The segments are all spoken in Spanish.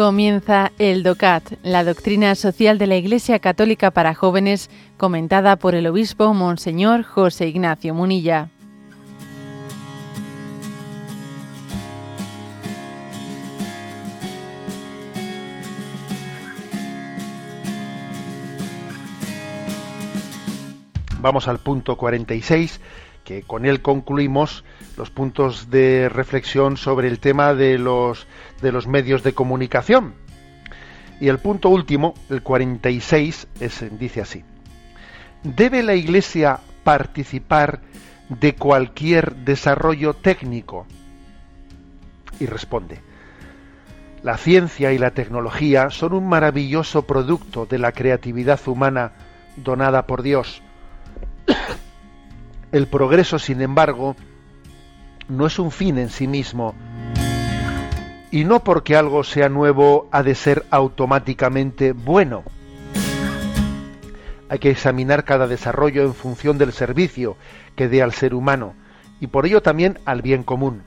Comienza el DOCAT, la doctrina social de la Iglesia Católica para jóvenes, comentada por el obispo Monseñor José Ignacio Munilla. Vamos al punto 46, que con él concluimos los puntos de reflexión sobre el tema de los, de los medios de comunicación. Y el punto último, el 46, es, dice así. ¿Debe la Iglesia participar de cualquier desarrollo técnico? Y responde, la ciencia y la tecnología son un maravilloso producto de la creatividad humana donada por Dios el progreso, sin embargo, no es un fin en sí mismo. Y no porque algo sea nuevo ha de ser automáticamente bueno. Hay que examinar cada desarrollo en función del servicio que dé al ser humano y por ello también al bien común,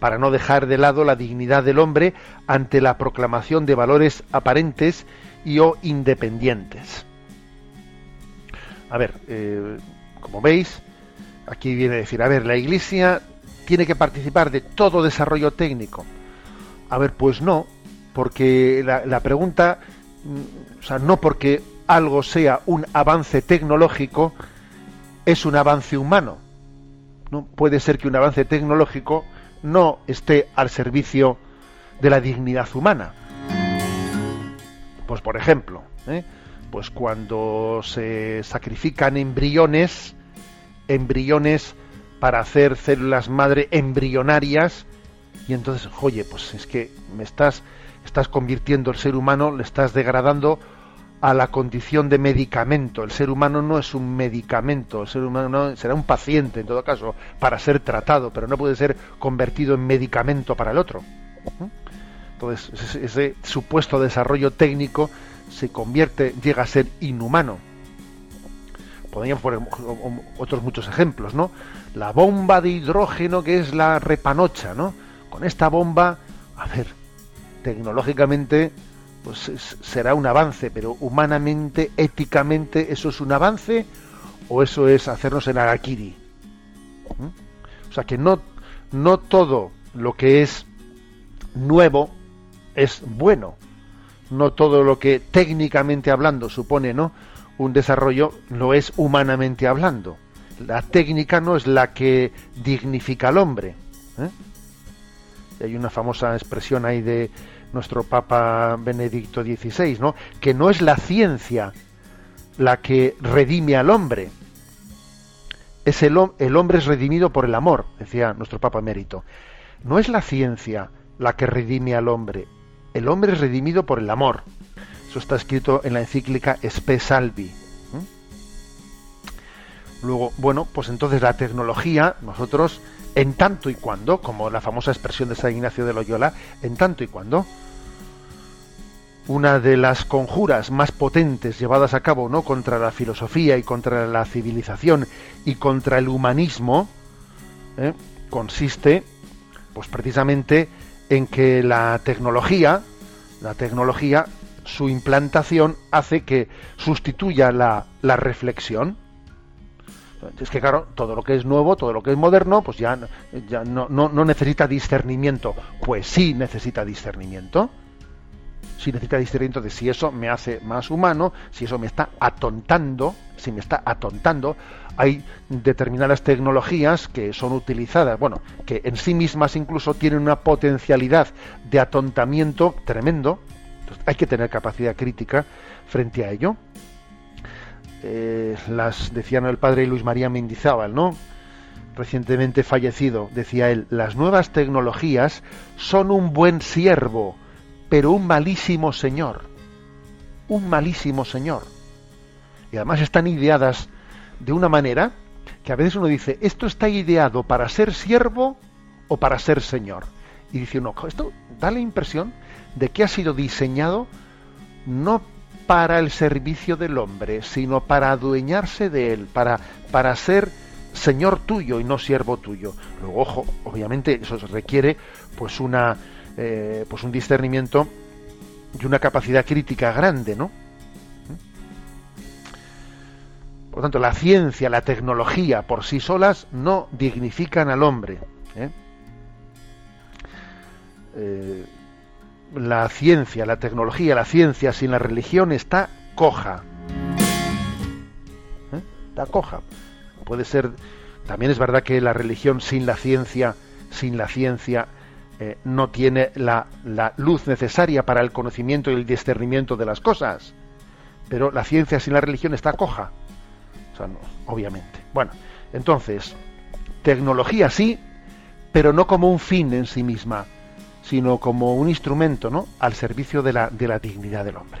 para no dejar de lado la dignidad del hombre ante la proclamación de valores aparentes y o independientes. A ver, eh, como veis, aquí viene a decir, a ver, la Iglesia tiene que participar de todo desarrollo técnico. A ver, pues no, porque la, pregunta, mm, o sea, no porque algo sea un avance tecnológico, es un avance humano. No puede ser que un avance tecnológico no esté al servicio de la dignidad humana. Pues por ejemplo, ¿eh? Pues cuando se sacrifican embriones, embriones para hacer células madre embrionarias, y entonces, oye, pues es que me estás, estás convirtiendo el ser humano, le estás degradando a la condición de medicamento. El ser humano no es un medicamento, el ser humano será un paciente en todo caso para ser tratado, pero no puede ser convertido en medicamento para el otro. Entonces, ese supuesto desarrollo técnico se convierte, llega a ser inhumano. Podrían poner otros muchos ejemplos, ¿no? La bomba de hidrógeno que es la repanocha, ¿no? Con esta bomba, a ver, tecnológicamente, pues será un avance, pero humanamente, éticamente, ¿eso es un avance o eso es hacernos en Arakiri? ¿Mm? O sea que no, no todo lo que es nuevo es bueno no todo lo que técnicamente hablando supone no un desarrollo lo es humanamente hablando la técnica no es la que dignifica al hombre ¿eh? hay una famosa expresión ahí de nuestro Papa Benedicto XVI, ¿no? que no es la ciencia la que redime al hombre, es el, hombre es redimido por el amor, decía nuestro Papa Emérito. No es la ciencia la que redime al hombre, el hombre es redimido por el amor. Eso está escrito en la encíclica Spe Salvi. Luego, bueno, pues entonces la tecnología, nosotros, en tanto y cuando, como la famosa expresión de San Ignacio de Loyola, en tanto y cuando, una de las conjuras más potentes llevadas a cabo no contra la filosofía y contra la civilización y contra el humanismo ¿eh? consiste pues precisamente en que la tecnología, la tecnología, su implantación hace que sustituya la, la reflexión. Es que claro, todo lo que es nuevo, todo lo que es moderno, pues ya, ya no, no, no necesita discernimiento. Pues sí necesita discernimiento. Sí necesita discernimiento de si eso me hace más humano, si eso me está atontando, si me está atontando, hay determinadas tecnologías que son utilizadas, bueno, que en sí mismas incluso tienen una potencialidad de atontamiento tremendo. hay que tener capacidad crítica frente a ello. Eh, las decían el padre Luis María Mendizábal, ¿no? Recientemente fallecido, decía él, las nuevas tecnologías son un buen siervo, pero un malísimo señor. Un malísimo señor. Y además están ideadas de una manera que a veces uno dice, esto está ideado para ser siervo o para ser señor. Y dice uno, esto da la impresión de que ha sido diseñado no para el servicio del hombre, sino para adueñarse de él, para, para ser señor tuyo y no siervo tuyo. Luego, ojo, obviamente eso requiere pues una eh, pues un discernimiento y una capacidad crítica grande, ¿no? Por lo tanto, la ciencia, la tecnología por sí solas no dignifican al hombre. ¿eh? Eh, la ciencia, la tecnología, la ciencia sin la religión está coja. Está coja. Puede ser. También es verdad que la religión sin la ciencia, sin la ciencia, no tiene la, la luz necesaria para el conocimiento y el discernimiento de las cosas. Pero la ciencia sin la religión está coja obviamente. Bueno, entonces, tecnología sí, pero no como un fin en sí misma, sino como un instrumento, ¿no? Al servicio de la, de la dignidad del hombre.